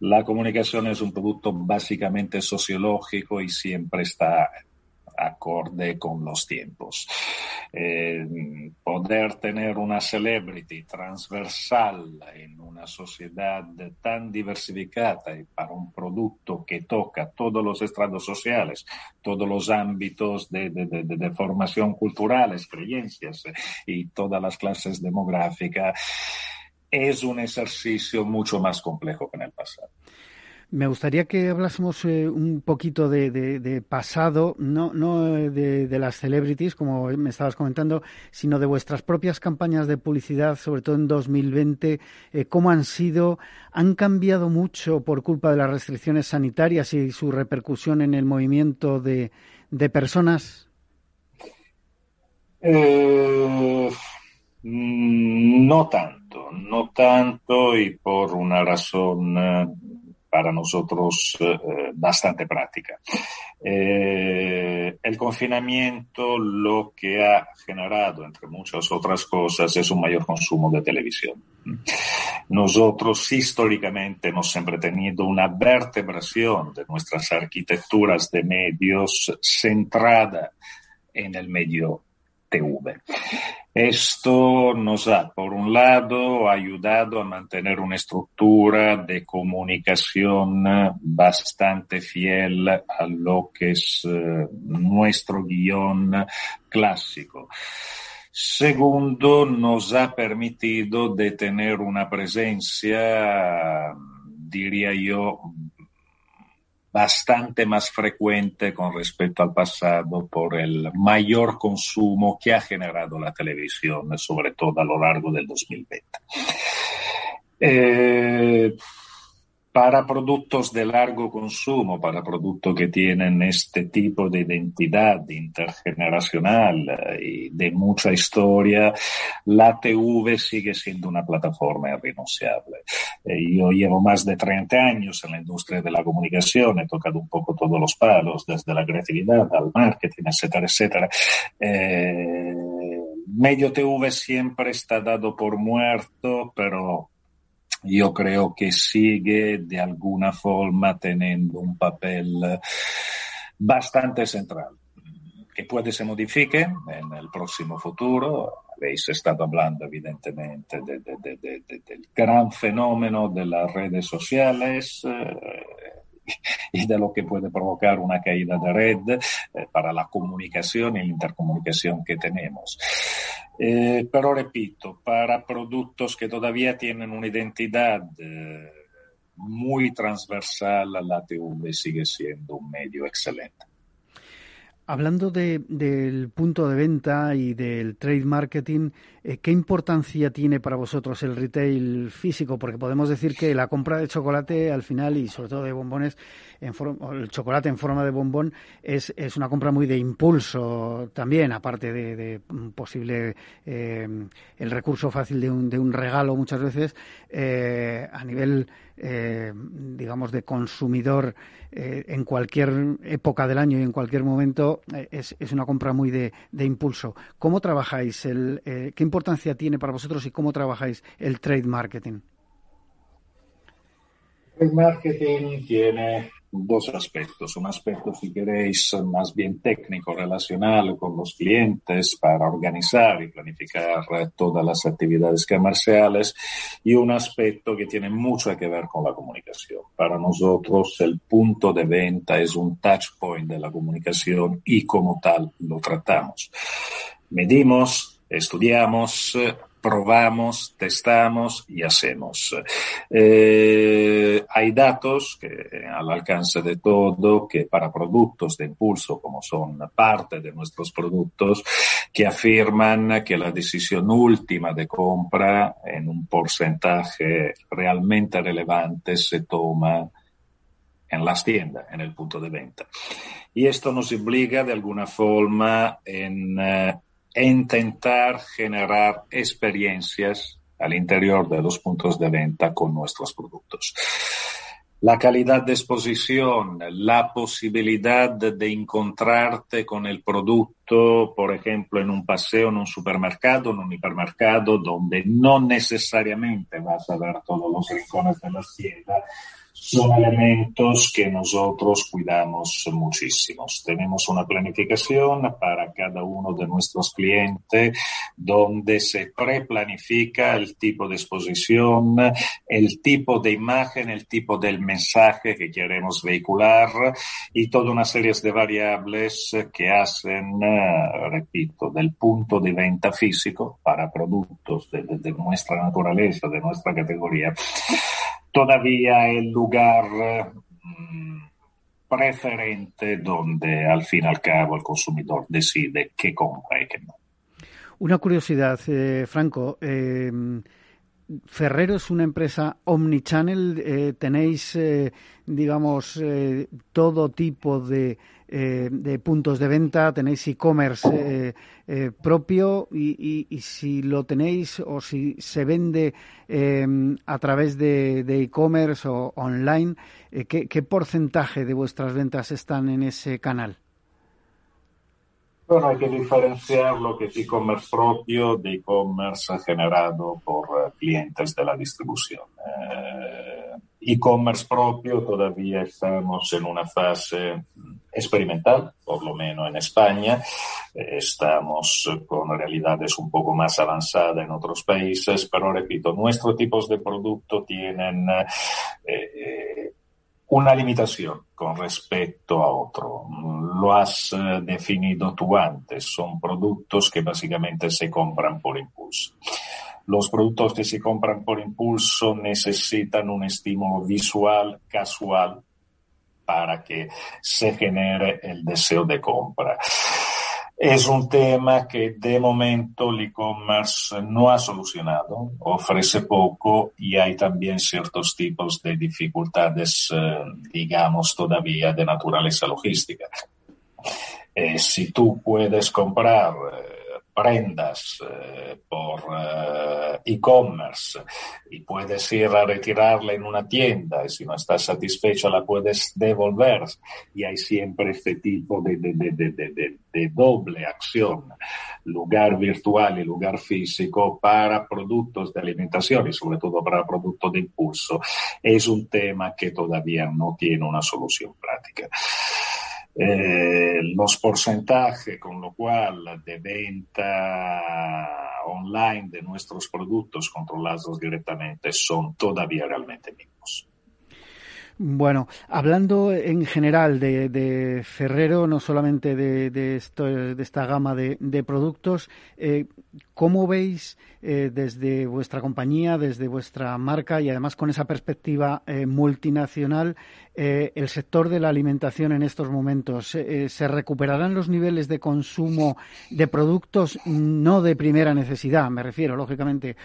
La comunicación es un producto básicamente sociológico y siempre está acorde con los tiempos. Eh, poder tener una celebrity transversal en una sociedad tan diversificada y para un producto que toca todos los estrados sociales, todos los ámbitos de, de formación culturales, creencias y todas las clases demográficas, es un ejercicio mucho más complejo que en el pasado. Me gustaría que hablásemos eh, un poquito de, pasado, no, eh, de, las celebrities, como me estabas comentando, sino de vuestras propias campañas de publicidad, sobre todo en 2020. Eh, ¿Cómo han sido? ¿Han cambiado mucho por culpa de las restricciones sanitarias y su repercusión en el movimiento de, personas? no tanto, no tanto y por una razón para nosotros eh, bastante práctica. Eh, el confinamiento lo que ha generado, entre muchas otras cosas, es un mayor consumo de televisión. Nosotros históricamente hemos siempre tenido una vertebración de nuestras arquitecturas de medios centrada en el medio TV. Esto nos ha, por un lado, ayudado a mantener una estructura de comunicación bastante fiel a lo que es eh, nuestro guion clásico. Segundo, nos ha permitido de tener una presencia, diría yo, bastante más frecuente con respecto al pasado por el mayor consumo que ha generado la televisión, sobre todo a lo largo del 2020. Eh, para productos de largo consumo, para productos que tienen este tipo de identidad intergeneracional eh, y de mucha historia, la TV sigue siendo una plataforma irrenunciable. Eh, yo llevo más de 30 años en la industria de la comunicación, he tocado un poco todos los palos, desde la creatividad al marketing, etcétera, etcétera. Eh, medio TV siempre está dado por muerto, pero yo creo que sigue de alguna forma teniendo un papel bastante central que puede se modifique en el próximo futuro. Habéis estado hablando evidentemente de, de, de, del gran fenómeno de las redes sociales. Eh, <laughs> y de lo que puede provocar una caída de red eh, para la comunicación y la intercomunicación que tenemos. Eh, pero repito, para productos que todavía tienen una identidad eh, muy transversal, la TV sigue siendo un medio excelente. Hablando del punto de venta y del trade marketing, ¿qué importancia tiene para vosotros el retail físico? Porque podemos decir que la compra de chocolate al final y sobre todo de bombones, en el chocolate en forma de bombón es, es una compra muy de impulso también, aparte de, posible eh, el recurso fácil de un, de un regalo muchas veces eh, a nivel eh, digamos, de consumidor eh, en cualquier época del año y en cualquier momento, eh, es, es, una compra muy de, de impulso. ¿Cómo trabajáis? El, ¿Qué importancia tiene para vosotros y cómo trabajáis el trade marketing? El marketing tiene dos aspectos. Un aspecto, si queréis, más bien técnico, relacional con los clientes para organizar y planificar todas las actividades comerciales y un aspecto que tiene mucho que ver con la comunicación. Para nosotros el punto de venta es un touch point de la comunicación y como tal lo tratamos. Medimos, estudiamos, probamos, testamos y hacemos. Eh, hay datos que al alcance de todo que para productos de impulso, como son parte de nuestros productos, que afirman que la decisión última de compra en un porcentaje realmente relevante se toma en las tiendas, en el punto de venta. Y esto nos obliga de alguna forma en eh, e intentar generar experiencias al interior de los puntos de venta con nuestros productos. La calidad de exposición, la posibilidad de encontrarte con el producto, por ejemplo, en un paseo, en un supermercado, en un hipermercado, donde no necesariamente vas a ver todos los rincones de la tienda, son elementos que nosotros cuidamos muchísimo. Tenemos una planificación para cada uno de nuestros clientes donde se preplanifica el tipo de exposición, el tipo de imagen, el tipo del mensaje que queremos vehicular y toda una serie de variables que hacen, repito, del punto de venta físico para productos de nuestra naturaleza, de nuestra categoría todavía el lugar mm, preferente donde al fin y al cabo el consumidor decide qué compra y qué no. Una curiosidad, eh, Franco. Eh, Ferrero es una empresa omnichannel. Eh, tenéis, digamos, todo tipo de eh, de puntos de venta, tenéis e-commerce eh, eh, propio y, si lo tenéis o si se vende em, a través de e-commerce o online, ¿qué, ¿qué porcentaje de vuestras ventas están en ese canal? Bueno, hay que diferenciar lo que es e-commerce propio de e-commerce generado por clientes de la distribución e-commerce propio todavía estamos en una fase experimental, por lo menos en España. Estamos con realidades un poco más avanzadas en otros países, pero repito, nuestros tipos de producto tienen eh, una limitación con respecto a otro. Lo has eh, definido tú antes, son productos que básicamente se compran por impulso. Los productos que se compran por impulso necesitan un estímulo visual casual para que se genere el deseo de compra. Es un tema que de momento el e-commerce no ha solucionado, ofrece poco y hay también ciertos tipos de dificultades, eh, digamos, todavía de naturaleza logística. Eh, si tú puedes comprar eh, prendas eh, por eh, e-commerce y puedes ir a retirarla en una tienda y si no estás satisfecho la puedes devolver. Y hay siempre este tipo de, de, de, de doble acción, lugar virtual y lugar físico para productos de alimentación y sobre todo para productos de impulso, es un tema que todavía no tiene una solución práctica. Eh, los porcentajes con lo cual de venta online de nuestros productos controlados directamente son todavía realmente mínimos. Bueno, hablando en general de, Ferrero, no solamente de, esta gama de, productos, eh, ¿cómo veis eh, desde vuestra compañía, desde vuestra marca y además con esa perspectiva eh, multinacional el sector de la alimentación en estos momentos? ¿Se recuperarán los niveles de consumo de productos no de primera necesidad, me refiero, lógicamente,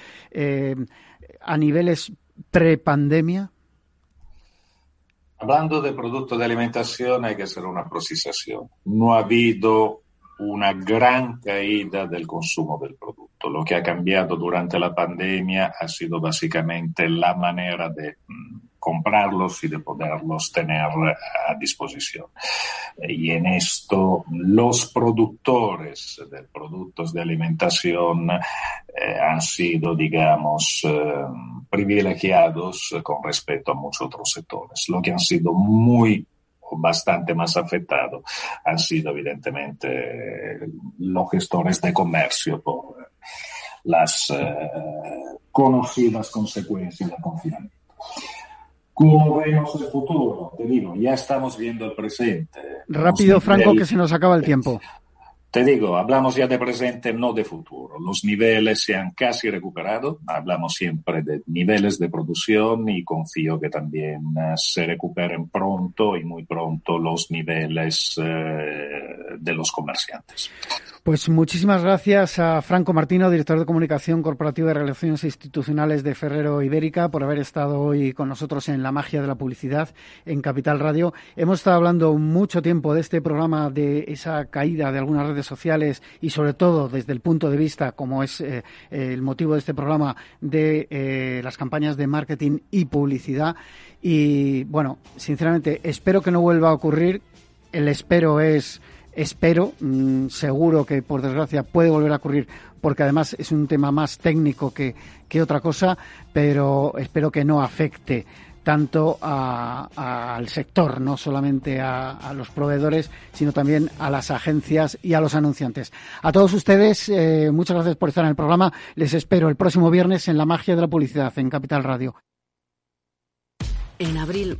a niveles prepandemia? Hablando de productos de alimentación hay que hacer una precisación. No ha habido una gran caída del consumo del producto. Lo que ha cambiado durante la pandemia ha sido básicamente la manera de mm, comprarlos y de poderlos tener a disposición. Y en esto los productores de productos de alimentación eh, han sido, digamos, eh, privilegiados con respecto a muchos otros sectores. Lo que han sido muy bastante más afectados han sido evidentemente los gestores de comercio por las eh, conocidas consecuencias del confinamiento. ¿Cómo vemos el futuro? Te digo, ya estamos viendo el presente. Rápido, Franco, que se nos acaba el tiempo. Te digo, hablamos ya de presente, no de futuro. Los niveles se han casi recuperado. Hablamos siempre de niveles de producción y confío que también eh, se recuperen pronto y muy pronto los niveles eh, de los comerciantes. Pues muchísimas gracias a Franco Martino, director de Comunicación Corporativa de Relaciones Institucionales de Ferrero Ibérica, por haber estado hoy con nosotros en La Magia de la Publicidad en Capital Radio. Hemos estado hablando mucho tiempo de este programa, de esa caída de algunas redes sociales y sobre todo desde el punto de vista, como es eh, el motivo de este programa, de eh, las campañas de marketing y publicidad. Y bueno, sinceramente, espero que no vuelva a ocurrir. El espero es Espero, mm, seguro que por desgracia puede volver a ocurrir, porque además es un tema más técnico que, otra cosa, pero espero que no afecte tanto al sector, no solamente a, los proveedores, sino también a las agencias y a los anunciantes. A todos ustedes, eh, muchas gracias por estar en el programa. Les espero el próximo viernes en La Magia de la Publicidad, en Capital Radio. En abril